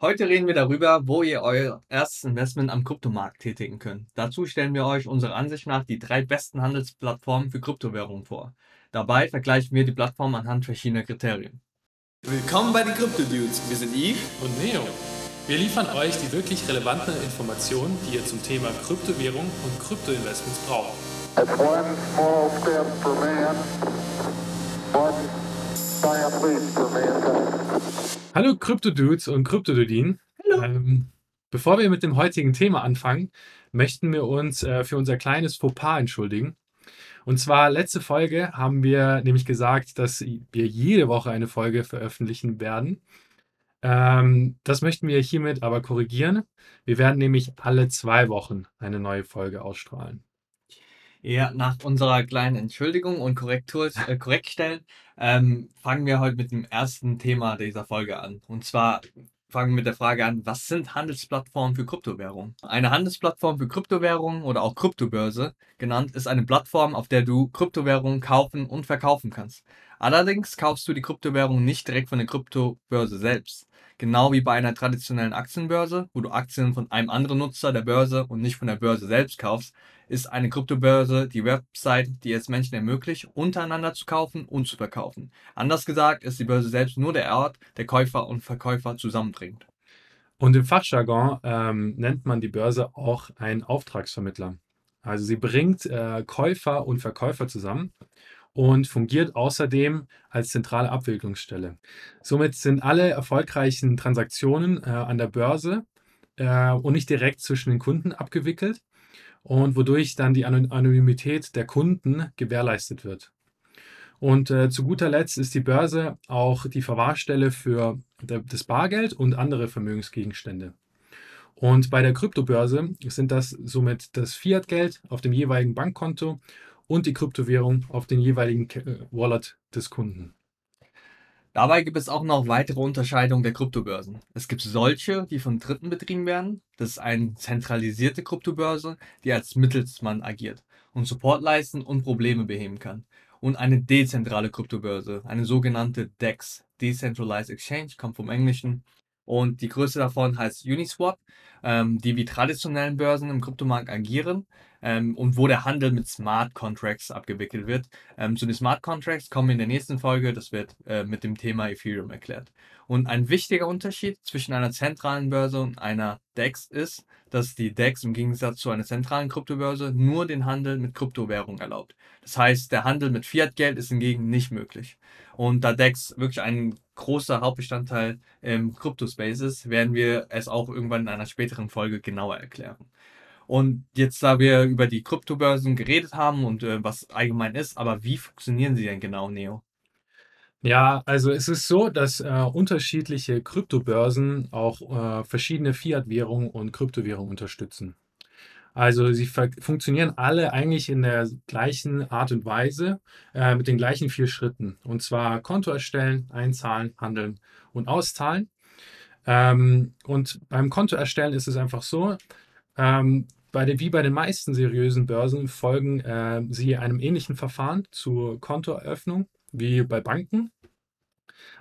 Heute reden wir darüber, wo ihr euer erstes Investment am Kryptomarkt tätigen könnt. Dazu stellen wir euch unserer Ansicht nach die drei besten Handelsplattformen für Kryptowährungen vor. Dabei vergleichen wir die Plattformen anhand verschiedener Kriterien. Willkommen bei den Crypto Dudes. Wir sind Yves und Neo. Wir liefern euch die wirklich relevanten Informationen, die ihr zum Thema Kryptowährung und Kryptoinvestments braucht. Hallo Krypto-Dudes und Krypto-Dudin. Ähm, bevor wir mit dem heutigen Thema anfangen, möchten wir uns äh, für unser kleines Fauxpas entschuldigen. Und zwar letzte Folge haben wir nämlich gesagt, dass wir jede Woche eine Folge veröffentlichen werden. Ähm, das möchten wir hiermit aber korrigieren. Wir werden nämlich alle zwei Wochen eine neue Folge ausstrahlen. Ja, nach unserer kleinen Entschuldigung und Korrektur, äh, Korrektstellen ähm, fangen wir heute mit dem ersten Thema dieser Folge an. Und zwar fangen wir mit der Frage an, was sind Handelsplattformen für Kryptowährungen? Eine Handelsplattform für Kryptowährungen oder auch Kryptobörse genannt ist eine Plattform, auf der du Kryptowährungen kaufen und verkaufen kannst. Allerdings kaufst du die Kryptowährung nicht direkt von der Kryptobörse selbst. Genau wie bei einer traditionellen Aktienbörse, wo du Aktien von einem anderen Nutzer der Börse und nicht von der Börse selbst kaufst, ist eine Kryptobörse die Website, die es Menschen ermöglicht, untereinander zu kaufen und zu verkaufen. Anders gesagt ist die Börse selbst nur der Ort, der Käufer und Verkäufer zusammenbringt. Und im Fachjargon ähm, nennt man die Börse auch einen Auftragsvermittler. Also sie bringt äh, Käufer und Verkäufer zusammen und fungiert außerdem als zentrale Abwicklungsstelle. Somit sind alle erfolgreichen Transaktionen äh, an der Börse äh, und nicht direkt zwischen den Kunden abgewickelt, und wodurch dann die Anonymität der Kunden gewährleistet wird. Und äh, zu guter Letzt ist die Börse auch die Verwahrstelle für das Bargeld und andere Vermögensgegenstände. Und bei der Kryptobörse sind das somit das Fiat-Geld auf dem jeweiligen Bankkonto und die Kryptowährung auf den jeweiligen äh, Wallet des Kunden. Dabei gibt es auch noch weitere Unterscheidungen der Kryptobörsen. Es gibt solche, die von Dritten betrieben werden. Das ist eine zentralisierte Kryptobörse, die als Mittelsmann agiert und Support leisten und Probleme beheben kann. Und eine dezentrale Kryptobörse, eine sogenannte DEX, Decentralized Exchange, kommt vom Englischen. Und die größte davon heißt Uniswap, ähm, die wie traditionellen Börsen im Kryptomarkt agieren ähm, und wo der Handel mit Smart Contracts abgewickelt wird. Ähm, zu den Smart Contracts kommen wir in der nächsten Folge, das wird äh, mit dem Thema Ethereum erklärt. Und ein wichtiger Unterschied zwischen einer zentralen Börse und einer DEX ist, dass die DEX im Gegensatz zu einer zentralen Kryptobörse nur den Handel mit Kryptowährung erlaubt. Das heißt, der Handel mit Fiat-Geld ist hingegen nicht möglich. Und da DEX wirklich ein großer Hauptbestandteil im Kryptospace ist, werden wir es auch irgendwann in einer späteren Folge genauer erklären. Und jetzt, da wir über die Kryptobörsen geredet haben und äh, was allgemein ist, aber wie funktionieren sie denn genau, Neo? Ja, also es ist so, dass äh, unterschiedliche Kryptobörsen auch äh, verschiedene Fiat-Währungen und Kryptowährungen unterstützen. Also sie funktionieren alle eigentlich in der gleichen Art und Weise äh, mit den gleichen vier Schritten. Und zwar Konto erstellen, einzahlen, handeln und auszahlen. Ähm, und beim Konto erstellen ist es einfach so, ähm, bei den, wie bei den meisten seriösen Börsen folgen äh, sie einem ähnlichen Verfahren zur Kontoeröffnung wie bei Banken.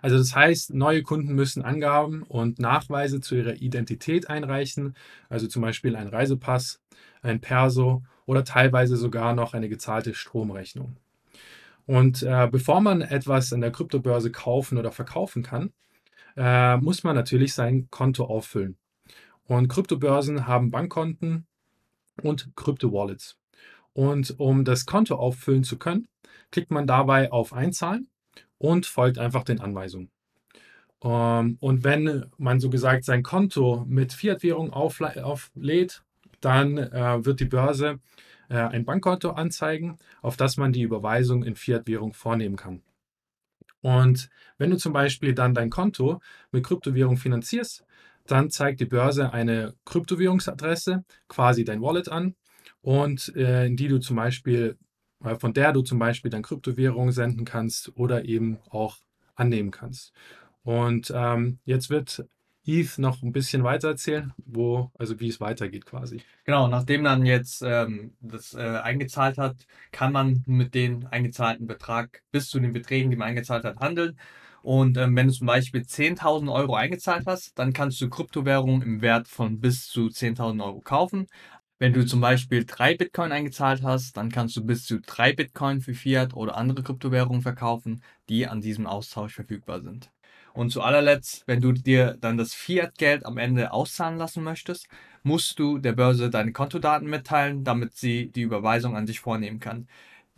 Also das heißt, neue Kunden müssen Angaben und Nachweise zu ihrer Identität einreichen, also zum Beispiel ein Reisepass, ein Perso oder teilweise sogar noch eine gezahlte Stromrechnung. Und äh, bevor man etwas an der Kryptobörse kaufen oder verkaufen kann, äh, muss man natürlich sein Konto auffüllen. Und Kryptobörsen haben Bankkonten, und Krypto-Wallets. Und um das Konto auffüllen zu können, klickt man dabei auf Einzahlen und folgt einfach den Anweisungen. Ähm, und wenn man so gesagt sein Konto mit Fiat-Währung auflädt, dann äh, wird die Börse äh, ein Bankkonto anzeigen, auf das man die Überweisung in Fiat-Währung vornehmen kann. Und wenn du zum Beispiel dann dein Konto mit Kryptowährung finanzierst, dann zeigt die Börse eine Kryptowährungsadresse, quasi dein Wallet an und äh, in die du zum Beispiel, von der du zum Beispiel dann Kryptowährungen senden kannst oder eben auch annehmen kannst. Und ähm, jetzt wird Eve noch ein bisschen weiter erzählen, wo, also wie es weitergeht quasi. Genau, nachdem dann jetzt ähm, das äh, eingezahlt hat, kann man mit dem eingezahlten Betrag bis zu den Beträgen, die man eingezahlt hat, handeln. Und ähm, wenn du zum Beispiel 10.000 Euro eingezahlt hast, dann kannst du Kryptowährungen im Wert von bis zu 10.000 Euro kaufen. Wenn du zum Beispiel drei Bitcoin eingezahlt hast, dann kannst du bis zu drei Bitcoin für Fiat oder andere Kryptowährungen verkaufen, die an diesem Austausch verfügbar sind. Und zu allerletzt, wenn du dir dann das Fiat-Geld am Ende auszahlen lassen möchtest, musst du der Börse deine Kontodaten mitteilen, damit sie die Überweisung an dich vornehmen kann.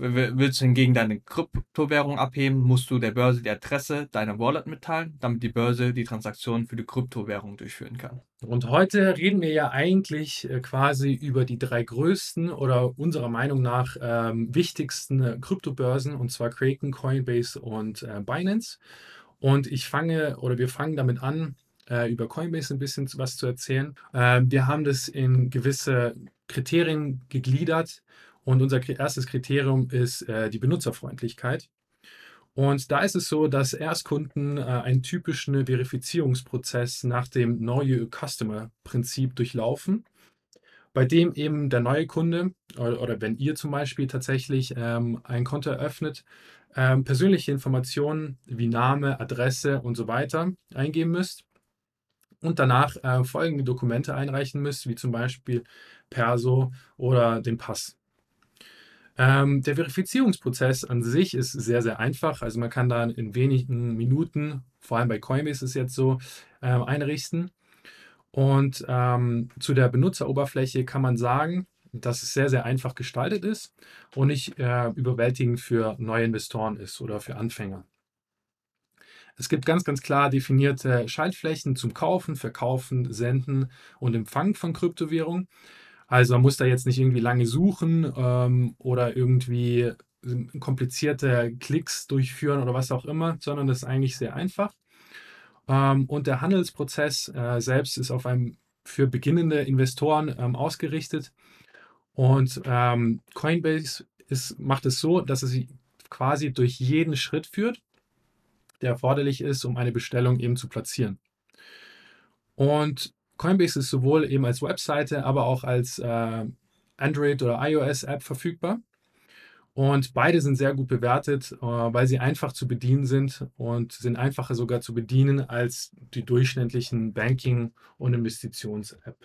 Willst du hingegen deine Kryptowährung abheben, musst du der Börse die Adresse deiner Wallet mitteilen, damit die Börse die Transaktion für die Kryptowährung durchführen kann. Und heute reden wir ja eigentlich äh, quasi über die drei größten oder unserer Meinung nach ähm, wichtigsten äh, Kryptobörsen, und zwar Kraken, Coinbase und äh, Binance. Und ich fange oder wir fangen damit an, äh, über Coinbase ein bisschen was zu erzählen. Äh, wir haben das in gewisse Kriterien gegliedert und unser erstes Kriterium ist äh, die Benutzerfreundlichkeit. Und da ist es so, dass Erstkunden äh, einen typischen Verifizierungsprozess nach dem Neue Customer-Prinzip durchlaufen, bei dem eben der neue Kunde oder, oder wenn ihr zum Beispiel tatsächlich ähm, ein Konto eröffnet, ähm, persönliche Informationen wie Name, Adresse und so weiter eingeben müsst und danach äh, folgende Dokumente einreichen müsst, wie zum Beispiel Perso oder den Pass. Ähm, der Verifizierungsprozess an sich ist sehr, sehr einfach. Also man kann da in wenigen Minuten, vor allem bei Coinbase ist es jetzt so, ähm, einrichten. Und ähm, zu der Benutzeroberfläche kann man sagen, dass es sehr, sehr einfach gestaltet ist und nicht äh, überwältigend für neue Investoren ist oder für Anfänger. Es gibt ganz, ganz klar definierte Schaltflächen zum Kaufen, Verkaufen, Senden und Empfangen von Kryptowährungen. Also man muss da jetzt nicht irgendwie lange suchen ähm, oder irgendwie komplizierte Klicks durchführen oder was auch immer, sondern das ist eigentlich sehr einfach. Ähm, und der Handelsprozess äh, selbst ist auf einem für beginnende Investoren ähm, ausgerichtet. Und ähm, Coinbase ist, macht es so, dass es quasi durch jeden Schritt führt, der erforderlich ist, um eine Bestellung eben zu platzieren. Und Coinbase ist sowohl eben als Webseite, aber auch als äh, Android- oder iOS-App verfügbar. Und beide sind sehr gut bewertet, äh, weil sie einfach zu bedienen sind und sind einfacher sogar zu bedienen als die durchschnittlichen Banking- und Investitions-App.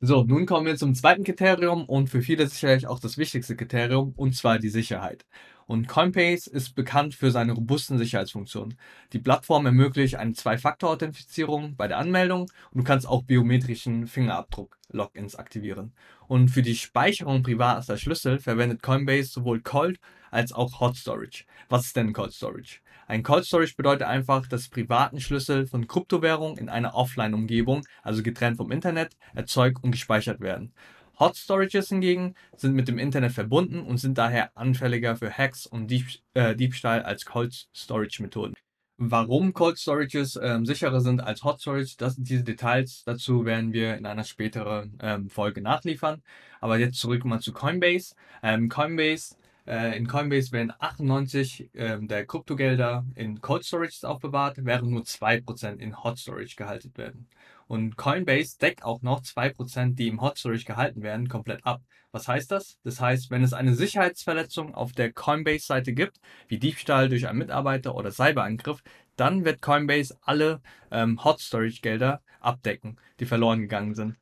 So, nun kommen wir zum zweiten Kriterium und für viele sicherlich auch das wichtigste Kriterium, und zwar die Sicherheit. Und Coinbase ist bekannt für seine robusten Sicherheitsfunktionen. Die Plattform ermöglicht eine Zwei-Faktor-Authentifizierung bei der Anmeldung und du kannst auch biometrischen Fingerabdruck-Logins aktivieren. Und für die Speicherung privater Schlüssel verwendet Coinbase sowohl Cold als auch Hot Storage. Was ist denn Cold Storage? Ein Cold Storage bedeutet einfach, dass privaten Schlüssel von Kryptowährungen in einer Offline-Umgebung, also getrennt vom Internet, erzeugt und gespeichert werden. Hot Storages hingegen sind mit dem Internet verbunden und sind daher anfälliger für Hacks und Dieb äh, Diebstahl als Cold Storage Methoden. Warum Cold Storages ähm, sicherer sind als Hot Storage, das, diese Details dazu werden wir in einer späteren ähm, Folge nachliefern. Aber jetzt zurück mal zu Coinbase. Ähm, Coinbase äh, in Coinbase werden 98 ähm, der Kryptogelder in Cold Storage aufbewahrt, während nur 2% in Hot Storage gehalten werden. Und Coinbase deckt auch noch 2%, die im Hot Storage gehalten werden, komplett ab. Was heißt das? Das heißt, wenn es eine Sicherheitsverletzung auf der Coinbase-Seite gibt, wie Diebstahl durch einen Mitarbeiter oder Cyberangriff, dann wird Coinbase alle ähm, Hot Storage-Gelder abdecken, die verloren gegangen sind.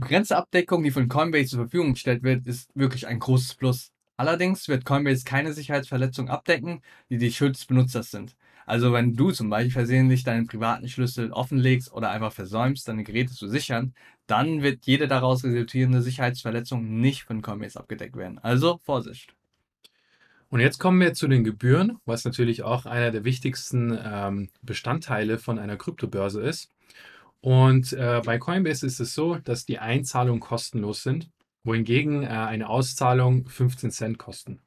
Die Grenzeabdeckung, die von Coinbase zur Verfügung gestellt wird, ist wirklich ein großes Plus. Allerdings wird Coinbase keine Sicherheitsverletzungen abdecken, die die Schuld des Benutzers sind. Also wenn du zum Beispiel versehentlich deinen privaten Schlüssel offenlegst oder einfach versäumst, deine Geräte zu sichern, dann wird jede daraus resultierende Sicherheitsverletzung nicht von Coinbase abgedeckt werden. Also Vorsicht. Und jetzt kommen wir zu den Gebühren, was natürlich auch einer der wichtigsten ähm, Bestandteile von einer Kryptobörse ist. Und äh, bei Coinbase ist es so, dass die Einzahlungen kostenlos sind wohingegen äh, eine Auszahlung 15 Cent kosten.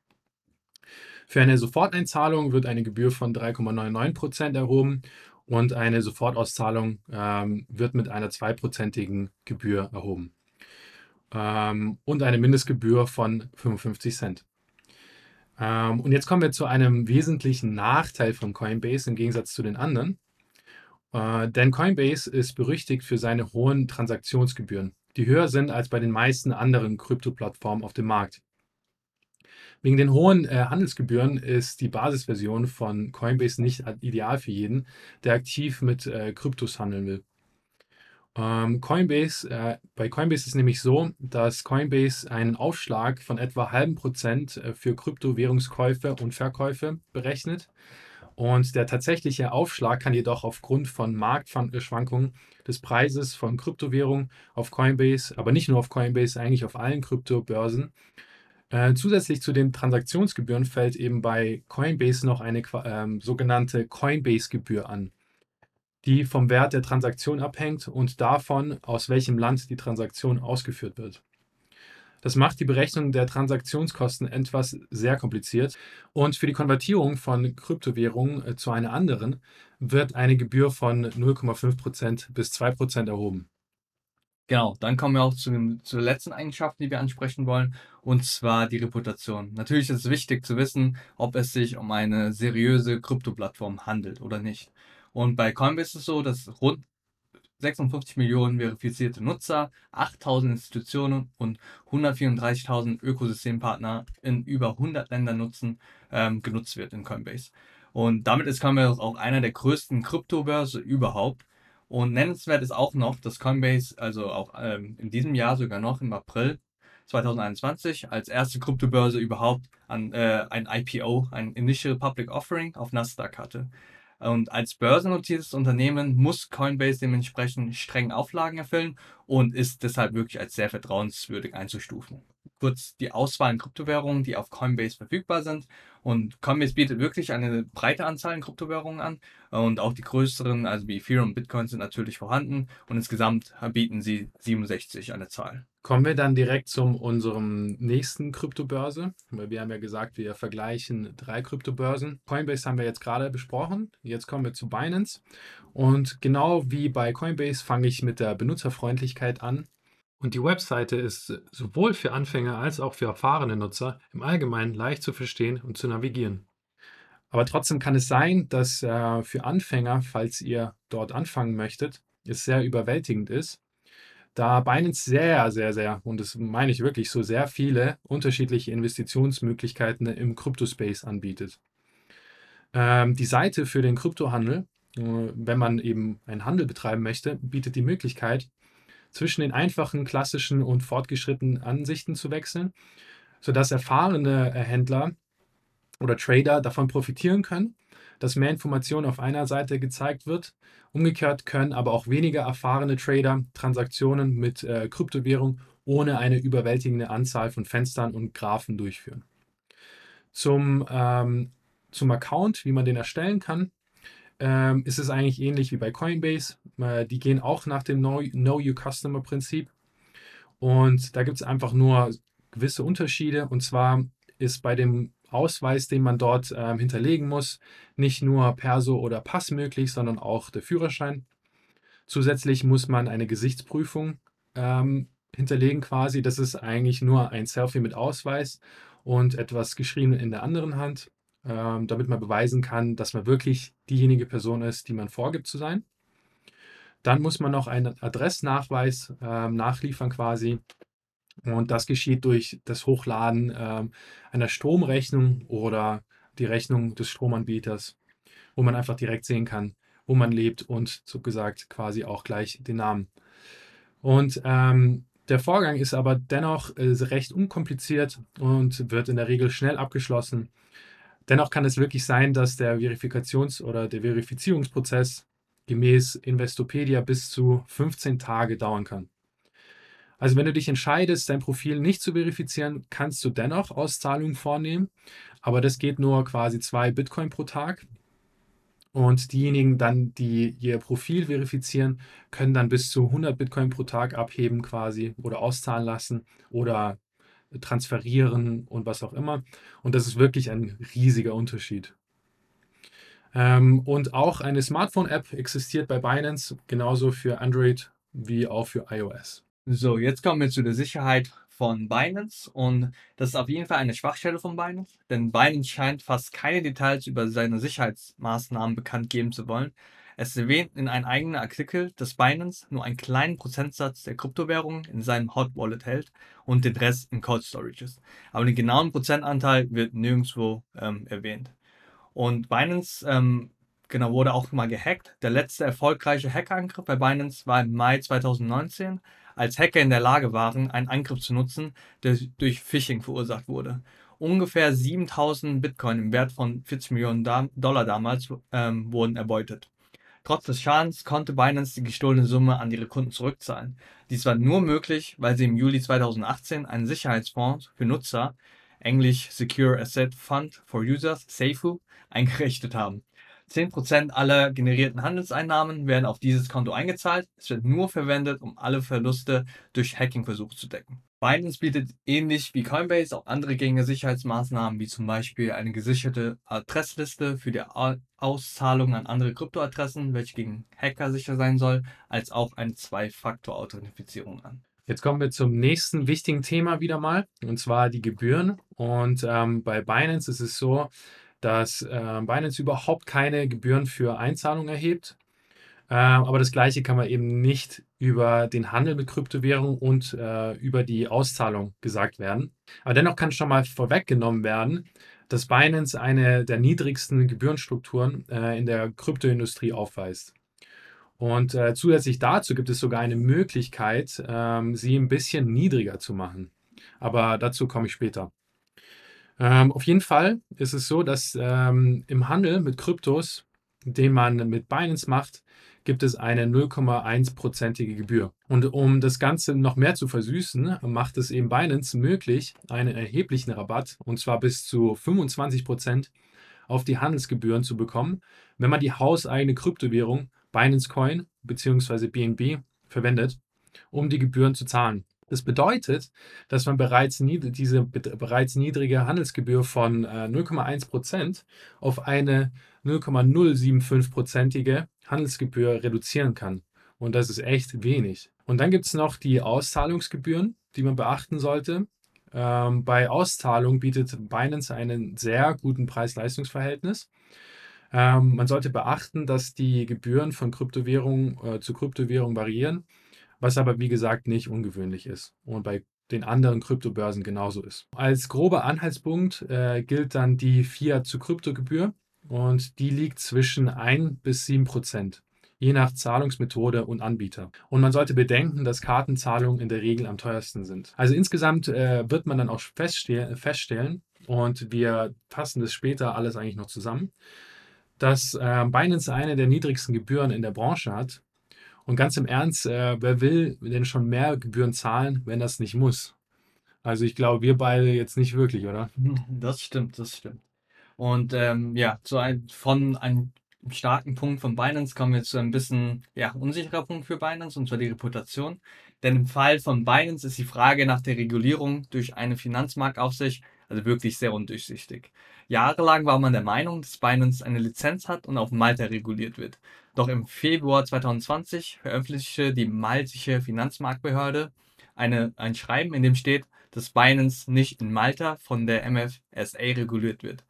Für eine Soforteinzahlung wird eine Gebühr von 3,99% erhoben und eine Sofortauszahlung ähm, wird mit einer zweiprozentigen Gebühr erhoben ähm, und eine Mindestgebühr von 55 Cent. Ähm, und jetzt kommen wir zu einem wesentlichen Nachteil von Coinbase im Gegensatz zu den anderen. Äh, denn Coinbase ist berüchtigt für seine hohen Transaktionsgebühren die höher sind als bei den meisten anderen Krypto-Plattformen auf dem Markt. Wegen den hohen äh, Handelsgebühren ist die Basisversion von Coinbase nicht ideal für jeden, der aktiv mit äh, Kryptos handeln will. Ähm, Coinbase, äh, bei Coinbase ist es nämlich so, dass Coinbase einen Aufschlag von etwa halben Prozent äh, für Kryptowährungskäufe und Verkäufe berechnet. Und der tatsächliche Aufschlag kann jedoch aufgrund von Marktschwankungen des Preises von Kryptowährungen auf Coinbase, aber nicht nur auf Coinbase, eigentlich auf allen Kryptobörsen. Äh, zusätzlich zu den Transaktionsgebühren fällt eben bei Coinbase noch eine äh, sogenannte Coinbase-Gebühr an, die vom Wert der Transaktion abhängt und davon, aus welchem Land die Transaktion ausgeführt wird. Das macht die Berechnung der Transaktionskosten etwas sehr kompliziert. Und für die Konvertierung von Kryptowährungen äh, zu einer anderen wird eine Gebühr von 0,5% bis 2% erhoben. Genau, dann kommen wir auch zu, dem, zu der letzten Eigenschaft, die wir ansprechen wollen, und zwar die Reputation. Natürlich ist es wichtig zu wissen, ob es sich um eine seriöse Krypto-Plattform handelt oder nicht. Und bei Coinbase ist es so, dass rund 56 Millionen verifizierte Nutzer, 8000 Institutionen und 134.000 Ökosystempartner in über 100 Ländern nutzen, ähm, genutzt wird in Coinbase. Und damit ist Coinbase auch einer der größten Kryptobörse überhaupt. Und nennenswert ist auch noch, dass Coinbase, also auch ähm, in diesem Jahr sogar noch im April 2021 als erste Kryptobörse überhaupt an, äh, ein IPO, ein Initial Public Offering auf Nasdaq hatte. Und als börsennotiertes Unternehmen muss Coinbase dementsprechend strengen Auflagen erfüllen und ist deshalb wirklich als sehr vertrauenswürdig einzustufen. Kurz die Auswahl an Kryptowährungen, die auf Coinbase verfügbar sind. Und Coinbase bietet wirklich eine breite Anzahl an Kryptowährungen an. Und auch die größeren, also wie Ethereum und Bitcoin, sind natürlich vorhanden. Und insgesamt bieten sie 67 an der Zahl. Kommen wir dann direkt zu unserem nächsten Kryptobörse. Wir haben ja gesagt, wir vergleichen drei Kryptobörsen. Coinbase haben wir jetzt gerade besprochen. Jetzt kommen wir zu Binance. Und genau wie bei Coinbase fange ich mit der Benutzerfreundlichkeit an. Und die Webseite ist sowohl für Anfänger als auch für erfahrene Nutzer im Allgemeinen leicht zu verstehen und zu navigieren. Aber trotzdem kann es sein, dass äh, für Anfänger, falls ihr dort anfangen möchtet, es sehr überwältigend ist da Binance sehr, sehr, sehr, und das meine ich wirklich so, sehr viele unterschiedliche Investitionsmöglichkeiten im Kryptospace anbietet. Ähm, die Seite für den Kryptohandel, äh, wenn man eben einen Handel betreiben möchte, bietet die Möglichkeit, zwischen den einfachen, klassischen und fortgeschrittenen Ansichten zu wechseln, sodass erfahrene äh, Händler oder Trader davon profitieren können dass mehr Informationen auf einer Seite gezeigt wird. Umgekehrt können aber auch weniger erfahrene Trader Transaktionen mit äh, Kryptowährung ohne eine überwältigende Anzahl von Fenstern und Graphen durchführen. Zum, ähm, zum Account, wie man den erstellen kann, ähm, ist es eigentlich ähnlich wie bei Coinbase. Äh, die gehen auch nach dem Know, Know Your Customer Prinzip. Und da gibt es einfach nur gewisse Unterschiede. Und zwar ist bei dem Ausweis, den man dort ähm, hinterlegen muss. Nicht nur Perso oder Pass möglich, sondern auch der Führerschein. Zusätzlich muss man eine Gesichtsprüfung ähm, hinterlegen quasi. Das ist eigentlich nur ein Selfie mit Ausweis und etwas geschrieben in der anderen Hand, ähm, damit man beweisen kann, dass man wirklich diejenige Person ist, die man vorgibt zu sein. Dann muss man noch einen Adressnachweis ähm, nachliefern quasi. Und das geschieht durch das Hochladen ähm, einer Stromrechnung oder die Rechnung des Stromanbieters, wo man einfach direkt sehen kann, wo man lebt und so gesagt quasi auch gleich den Namen. Und ähm, der Vorgang ist aber dennoch äh, recht unkompliziert und wird in der Regel schnell abgeschlossen. Dennoch kann es wirklich sein, dass der Verifikations- oder der Verifizierungsprozess gemäß Investopedia bis zu 15 Tage dauern kann. Also wenn du dich entscheidest, dein Profil nicht zu verifizieren, kannst du dennoch Auszahlungen vornehmen, aber das geht nur quasi zwei Bitcoin pro Tag. Und diejenigen dann, die ihr Profil verifizieren, können dann bis zu 100 Bitcoin pro Tag abheben quasi oder auszahlen lassen oder transferieren und was auch immer. Und das ist wirklich ein riesiger Unterschied. Ähm, und auch eine Smartphone-App existiert bei Binance, genauso für Android wie auch für iOS. So, jetzt kommen wir zu der Sicherheit von Binance und das ist auf jeden Fall eine Schwachstelle von Binance, denn Binance scheint fast keine Details über seine Sicherheitsmaßnahmen bekannt geben zu wollen. Es erwähnt in einem eigenen Artikel, dass Binance nur einen kleinen Prozentsatz der Kryptowährungen in seinem Hot Wallet hält und den Rest in Cold Storages. Aber den genauen Prozentanteil wird nirgendwo ähm, erwähnt. Und Binance ähm, genau, wurde auch mal gehackt. Der letzte erfolgreiche Hackerangriff bei Binance war im Mai 2019, als Hacker in der Lage waren, einen Angriff zu nutzen, der durch Phishing verursacht wurde ungefähr 7000 Bitcoin im Wert von 40 Millionen Dollar damals ähm, wurden erbeutet. Trotz des Schadens konnte Binance die gestohlene Summe an ihre Kunden zurückzahlen. Dies war nur möglich, weil sie im Juli 2018 einen Sicherheitsfonds für Nutzer, englisch Secure Asset Fund for Users, SAFU, eingerichtet haben. 10% aller generierten Handelseinnahmen werden auf dieses Konto eingezahlt. Es wird nur verwendet, um alle Verluste durch Hacking-Versuche zu decken. Binance bietet ähnlich wie Coinbase auch andere gängige Sicherheitsmaßnahmen, wie zum Beispiel eine gesicherte Adressliste für die Auszahlung an andere Kryptoadressen, welche gegen Hacker sicher sein soll, als auch eine Zwei-Faktor-Authentifizierung an. Jetzt kommen wir zum nächsten wichtigen Thema wieder mal, und zwar die Gebühren. Und ähm, bei Binance ist es so, dass äh, Binance überhaupt keine Gebühren für Einzahlungen erhebt. Äh, aber das Gleiche kann man eben nicht über den Handel mit Kryptowährungen und äh, über die Auszahlung gesagt werden. Aber dennoch kann schon mal vorweggenommen werden, dass Binance eine der niedrigsten Gebührenstrukturen äh, in der Kryptoindustrie aufweist. Und äh, zusätzlich dazu gibt es sogar eine Möglichkeit, ähm, sie ein bisschen niedriger zu machen. Aber dazu komme ich später. Ähm, auf jeden Fall ist es so, dass ähm, im Handel mit Kryptos, den man mit Binance macht, gibt es eine 0,1-prozentige Gebühr. Und um das Ganze noch mehr zu versüßen, macht es eben Binance möglich, einen erheblichen Rabatt, und zwar bis zu 25 Prozent, auf die Handelsgebühren zu bekommen, wenn man die hauseigene Kryptowährung Binance Coin bzw. BNB verwendet, um die Gebühren zu zahlen. Das bedeutet, dass man bereits diese bereits niedrige Handelsgebühr von äh, 0,1% auf eine 0,075%ige Handelsgebühr reduzieren kann. Und das ist echt wenig. Und dann gibt es noch die Auszahlungsgebühren, die man beachten sollte. Ähm, bei Auszahlung bietet Binance einen sehr guten Preis-Leistungs-Verhältnis. Ähm, man sollte beachten, dass die Gebühren von Kryptowährung äh, zu Kryptowährung variieren was aber wie gesagt nicht ungewöhnlich ist und bei den anderen Kryptobörsen genauso ist. Als grober Anhaltspunkt äh, gilt dann die Fiat zu Kryptogebühr und die liegt zwischen 1 bis 7 Prozent, je nach Zahlungsmethode und Anbieter. Und man sollte bedenken, dass Kartenzahlungen in der Regel am teuersten sind. Also insgesamt äh, wird man dann auch feststellen, und wir fassen das später alles eigentlich noch zusammen, dass äh, Binance eine der niedrigsten Gebühren in der Branche hat und ganz im Ernst, äh, wer will denn schon mehr Gebühren zahlen, wenn das nicht muss? Also ich glaube, wir beide jetzt nicht wirklich, oder? Das stimmt, das stimmt. Und ähm, ja, so ein, von einem starken Punkt von Binance kommen wir zu ein bisschen ja, unsicherer Punkt für Binance, und zwar die Reputation. Denn im Fall von Binance ist die Frage nach der Regulierung durch eine Finanzmarktaufsicht also wirklich sehr undurchsichtig. Jahrelang war man der Meinung, dass Binance eine Lizenz hat und auf Malta reguliert wird. Doch im Februar 2020 veröffentlichte die maltische Finanzmarktbehörde eine, ein Schreiben, in dem steht, dass Binance nicht in Malta von der MFSA reguliert wird.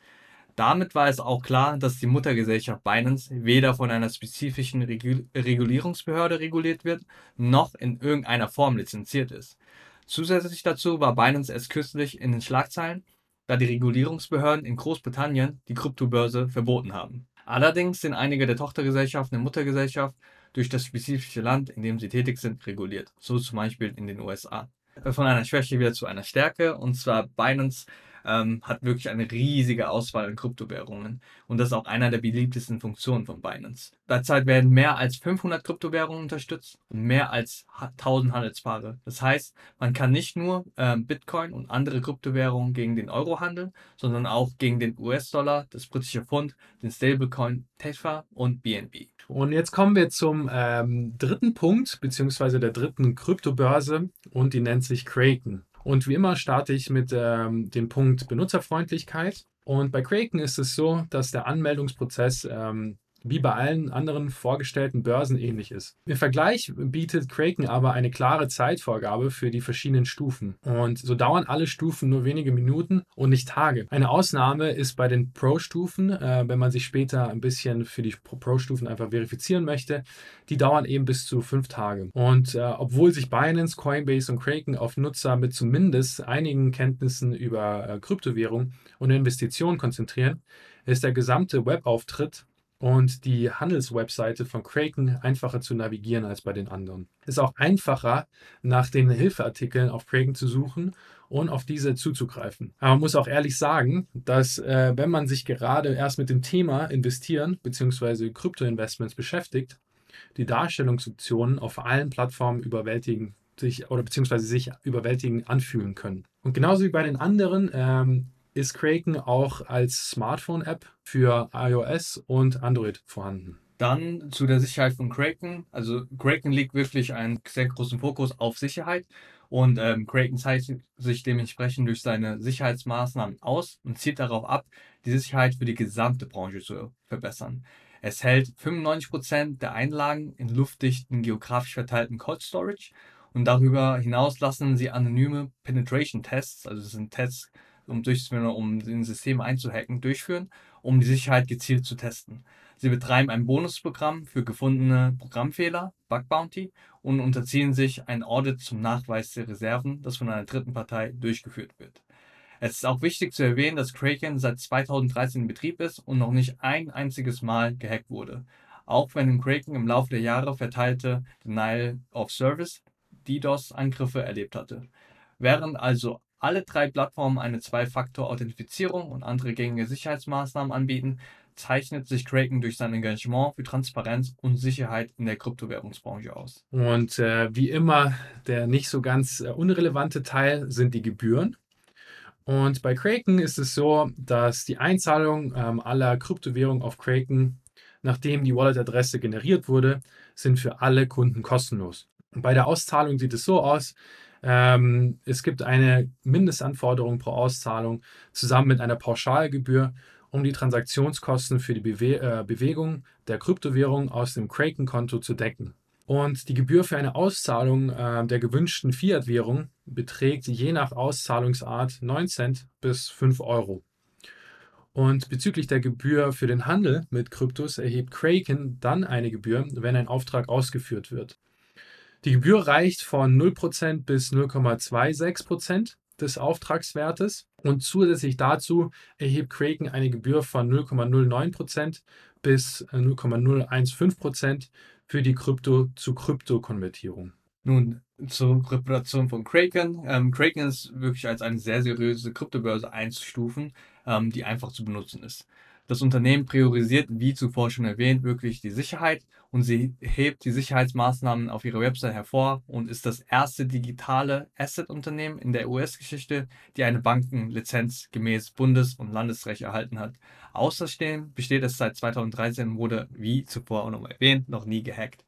Damit war es auch klar, dass die Muttergesellschaft Binance weder von einer spezifischen Regulierungsbehörde reguliert wird, noch in irgendeiner Form lizenziert ist. Zusätzlich dazu war Binance erst kürzlich in den Schlagzeilen, da die Regulierungsbehörden in Großbritannien die Kryptobörse verboten haben. Allerdings sind einige der Tochtergesellschaften der Muttergesellschaft durch das spezifische Land, in dem sie tätig sind, reguliert, so zum Beispiel in den USA. Von einer Schwäche wieder zu einer Stärke, und zwar Binance ähm, hat wirklich eine riesige Auswahl an Kryptowährungen und das ist auch einer der beliebtesten Funktionen von Binance. Derzeit werden mehr als 500 Kryptowährungen unterstützt und mehr als 1000 Handelspaare. Das heißt, man kann nicht nur äh, Bitcoin und andere Kryptowährungen gegen den Euro handeln, sondern auch gegen den US-Dollar, das britische Pfund, den Stablecoin Tether und BNB. Und jetzt kommen wir zum ähm, dritten Punkt, beziehungsweise der dritten Kryptobörse und die nennt sich Kraken. Und wie immer starte ich mit ähm, dem Punkt Benutzerfreundlichkeit. Und bei Kraken ist es so, dass der Anmeldungsprozess ähm, wie bei allen anderen vorgestellten Börsen ähnlich ist. Im Vergleich bietet Kraken aber eine klare Zeitvorgabe für die verschiedenen Stufen. Und so dauern alle Stufen nur wenige Minuten und nicht Tage. Eine Ausnahme ist bei den Pro-Stufen, äh, wenn man sich später ein bisschen für die Pro-Stufen einfach verifizieren möchte. Die dauern eben bis zu fünf Tage. Und äh, obwohl sich Binance, Coinbase und Kraken auf Nutzer mit zumindest einigen Kenntnissen über äh, Kryptowährung und Investitionen konzentrieren, ist der gesamte Webauftritt und die Handelswebseite von Kraken einfacher zu navigieren als bei den anderen. Es ist auch einfacher, nach den Hilfeartikeln auf Kraken zu suchen und auf diese zuzugreifen. Aber man muss auch ehrlich sagen, dass äh, wenn man sich gerade erst mit dem Thema Investieren bzw. Kryptoinvestments beschäftigt, die Darstellungsoptionen auf allen Plattformen überwältigen sich oder beziehungsweise sich überwältigend anfühlen können. Und genauso wie bei den anderen ähm, ist Kraken auch als Smartphone-App für iOS und Android vorhanden. Dann zu der Sicherheit von Kraken. Also Kraken legt wirklich einen sehr großen Fokus auf Sicherheit und ähm, Kraken zeichnet sich dementsprechend durch seine Sicherheitsmaßnahmen aus und zielt darauf ab, die Sicherheit für die gesamte Branche zu verbessern. Es hält 95% der Einlagen in luftdichten, geografisch verteilten Cold Storage und darüber hinaus lassen sie anonyme Penetration Tests, also das sind Tests, um durchzuführen, um den System einzuhacken, durchführen, um die Sicherheit gezielt zu testen. Sie betreiben ein Bonusprogramm für gefundene Programmfehler, Bug Bounty, und unterziehen sich ein Audit zum Nachweis der Reserven, das von einer dritten Partei durchgeführt wird. Es ist auch wichtig zu erwähnen, dass Kraken seit 2013 in Betrieb ist und noch nicht ein einziges Mal gehackt wurde. Auch wenn in Kraken im Laufe der Jahre verteilte Denial of Service DDoS-Angriffe erlebt hatte. Während also alle drei Plattformen eine Zwei-Faktor-Authentifizierung und andere gängige Sicherheitsmaßnahmen anbieten, zeichnet sich Kraken durch sein Engagement für Transparenz und Sicherheit in der Kryptowährungsbranche aus. Und äh, wie immer, der nicht so ganz äh, unrelevante Teil sind die Gebühren. Und bei Kraken ist es so, dass die Einzahlung ähm, aller Kryptowährungen auf Kraken, nachdem die Wallet-Adresse generiert wurde, sind für alle Kunden kostenlos. Und bei der Auszahlung sieht es so aus, ähm, es gibt eine Mindestanforderung pro Auszahlung zusammen mit einer Pauschalgebühr, um die Transaktionskosten für die Bewe äh, Bewegung der Kryptowährung aus dem Kraken-Konto zu decken. Und die Gebühr für eine Auszahlung äh, der gewünschten Fiat-Währung beträgt je nach Auszahlungsart 9 Cent bis 5 Euro. Und bezüglich der Gebühr für den Handel mit Kryptos erhebt Kraken dann eine Gebühr, wenn ein Auftrag ausgeführt wird. Die Gebühr reicht von 0% bis 0,26% des Auftragswertes und zusätzlich dazu erhebt Kraken eine Gebühr von 0,09% bis 0,015% für die Krypto-zu-Krypto-Konvertierung. Nun zur Reputation von Kraken. Ähm, Kraken ist wirklich als eine sehr seriöse Kryptobörse einzustufen, ähm, die einfach zu benutzen ist. Das Unternehmen priorisiert, wie zuvor schon erwähnt, wirklich die Sicherheit und sie hebt die Sicherheitsmaßnahmen auf ihrer Website hervor und ist das erste digitale Asset-Unternehmen in der US-Geschichte, die eine Bankenlizenz gemäß Bundes- und Landesrecht erhalten hat. Außerdem besteht es seit 2013 und wurde, wie zuvor auch noch erwähnt, noch nie gehackt.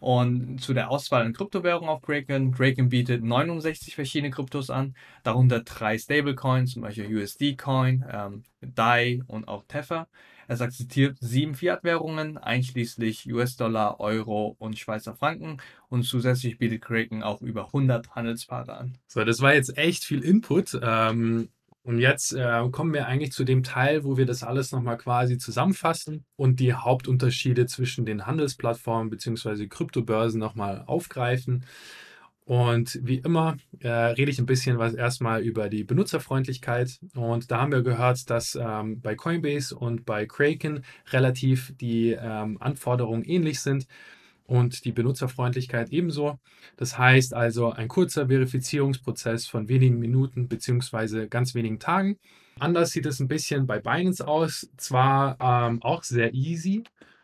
Und zu der Auswahl an Kryptowährungen auf Kraken. Kraken bietet 69 verschiedene Kryptos an, darunter drei Stablecoins, zum Beispiel USD Coin, ähm, DAI und auch Tether. Es akzeptiert sieben Fiat-Währungen, einschließlich US-Dollar, Euro und Schweizer Franken. Und zusätzlich bietet Kraken auch über 100 Handelspaare an. So, das war jetzt echt viel Input. Ähm, und jetzt äh, kommen wir eigentlich zu dem Teil, wo wir das alles nochmal quasi zusammenfassen und die Hauptunterschiede zwischen den Handelsplattformen bzw. Kryptobörsen nochmal aufgreifen. Und wie immer äh, rede ich ein bisschen was erstmal über die Benutzerfreundlichkeit. Und da haben wir gehört, dass ähm, bei Coinbase und bei Kraken relativ die ähm, Anforderungen ähnlich sind und die Benutzerfreundlichkeit ebenso. Das heißt also ein kurzer Verifizierungsprozess von wenigen Minuten bzw. ganz wenigen Tagen. Anders sieht es ein bisschen bei Binance aus, zwar ähm, auch sehr easy,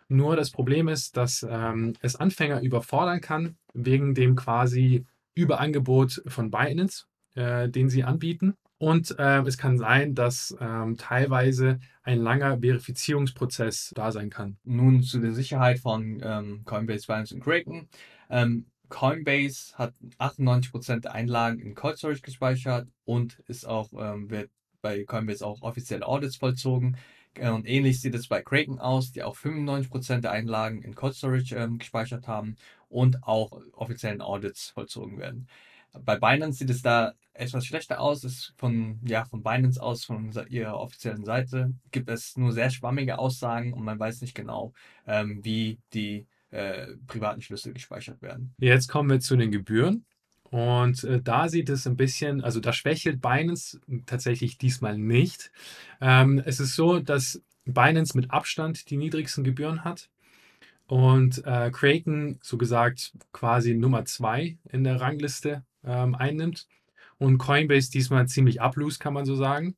nur das Problem ist, dass ähm, es Anfänger überfordern kann, wegen dem quasi Überangebot von Binance, äh, den sie anbieten. Und äh, es kann sein, dass ähm, teilweise ein langer Verifizierungsprozess da sein kann. Nun zu der Sicherheit von ähm, Coinbase, Binance und Kraken. Ähm, Coinbase hat 98% der Einlagen in Cold Storage gespeichert und ist auch, ähm, wird bei Coinbase auch offizielle Audits vollzogen. Äh, Und ähnlich sieht es bei Kraken aus, die auch 95% der Einlagen in Cold Storage ähm, gespeichert haben und auch offiziellen Audits vollzogen werden. Bei Binance sieht es da etwas schlechter aus. Ist von, ja, von Binance aus, von ihrer offiziellen Seite, gibt es nur sehr schwammige Aussagen und man weiß nicht genau, ähm, wie die äh, privaten Schlüssel gespeichert werden. Jetzt kommen wir zu den Gebühren. Und äh, da sieht es ein bisschen, also da schwächelt Binance tatsächlich diesmal nicht. Ähm, es ist so, dass Binance mit Abstand die niedrigsten Gebühren hat und äh, Kraken, so gesagt, quasi Nummer zwei in der Rangliste ähm, einnimmt. Und Coinbase diesmal ziemlich ablust, kann man so sagen.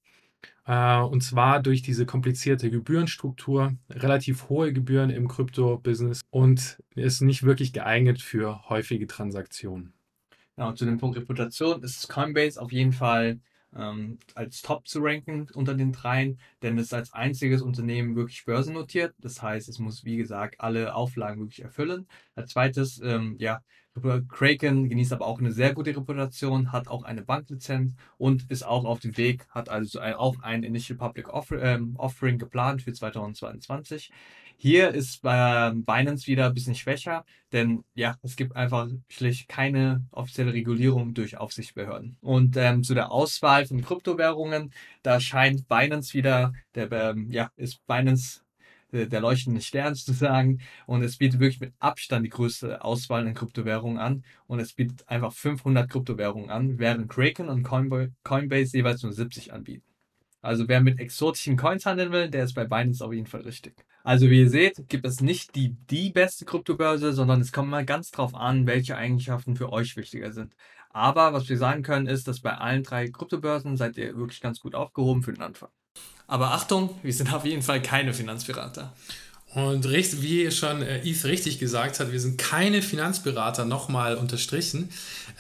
Äh, und zwar durch diese komplizierte Gebührenstruktur, relativ hohe Gebühren im Krypto-Business und ist nicht wirklich geeignet für häufige Transaktionen. Und zu dem Punkt Reputation ist Coinbase auf jeden Fall ähm, als Top zu ranken unter den dreien, denn es ist als einziges Unternehmen wirklich börsennotiert. Das heißt, es muss, wie gesagt, alle Auflagen wirklich erfüllen. Als zweites, ähm, ja, Kraken genießt aber auch eine sehr gute Reputation, hat auch eine Banklizenz und ist auch auf dem Weg, hat also auch ein Initial Public Offer, ähm, Offering geplant für 2022. Hier ist bei Binance wieder ein bisschen schwächer, denn ja, es gibt einfach schlicht keine offizielle Regulierung durch Aufsichtsbehörden. Und ähm, zu der Auswahl von Kryptowährungen, da scheint Binance wieder, der, ähm, ja, ist Binance äh, der leuchtende Stern sozusagen. Und es bietet wirklich mit Abstand die größte Auswahl an Kryptowährungen an. Und es bietet einfach 500 Kryptowährungen an, während Kraken und Coinba- Coinbase jeweils nur 70 anbieten. Also wer mit exotischen Coins handeln will, der ist bei Binance auf jeden Fall richtig. Also wie ihr seht, gibt es nicht die, die beste Kryptobörse, sondern es kommt mal ganz drauf an, welche Eigenschaften für euch wichtiger sind. Aber was wir sagen können, ist, dass bei allen drei Kryptobörsen seid ihr wirklich ganz gut aufgehoben für den Anfang. Aber Achtung, wir sind auf jeden Fall keine Finanzberater. Und wie schon äh, Eve richtig gesagt hat, wir sind keine Finanzberater, nochmal unterstrichen.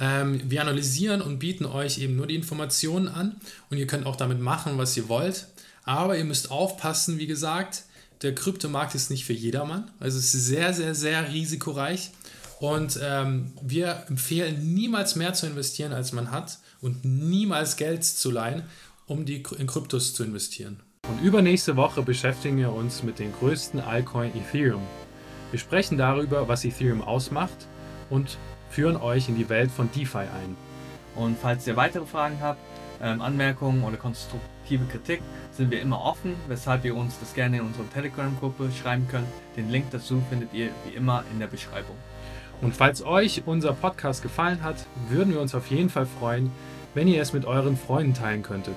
Ähm, wir analysieren und bieten euch eben nur die Informationen an und ihr könnt auch damit machen, was ihr wollt. Aber ihr müsst aufpassen, wie gesagt, der Kryptomarkt ist nicht für jedermann. Also es ist sehr, sehr, sehr risikoreich. Und ähm, wir empfehlen niemals mehr zu investieren, als man hat und niemals Geld zu leihen, um die in Kryptos zu investieren. Und übernächste Woche beschäftigen wir uns mit den größten Altcoin Ethereum. Wir sprechen darüber, was Ethereum ausmacht und führen euch in die Welt von DeFi ein. Und falls ihr weitere Fragen habt, ähm, Anmerkungen oder konstruktive Kritik, sind wir immer offen, weshalb ihr uns das gerne in unserer Telegram-Gruppe schreiben könnt. Den Link dazu findet ihr wie immer in der Beschreibung. Und falls euch unser Podcast gefallen hat, würden wir uns auf jeden Fall freuen, wenn ihr es mit euren Freunden teilen könntet.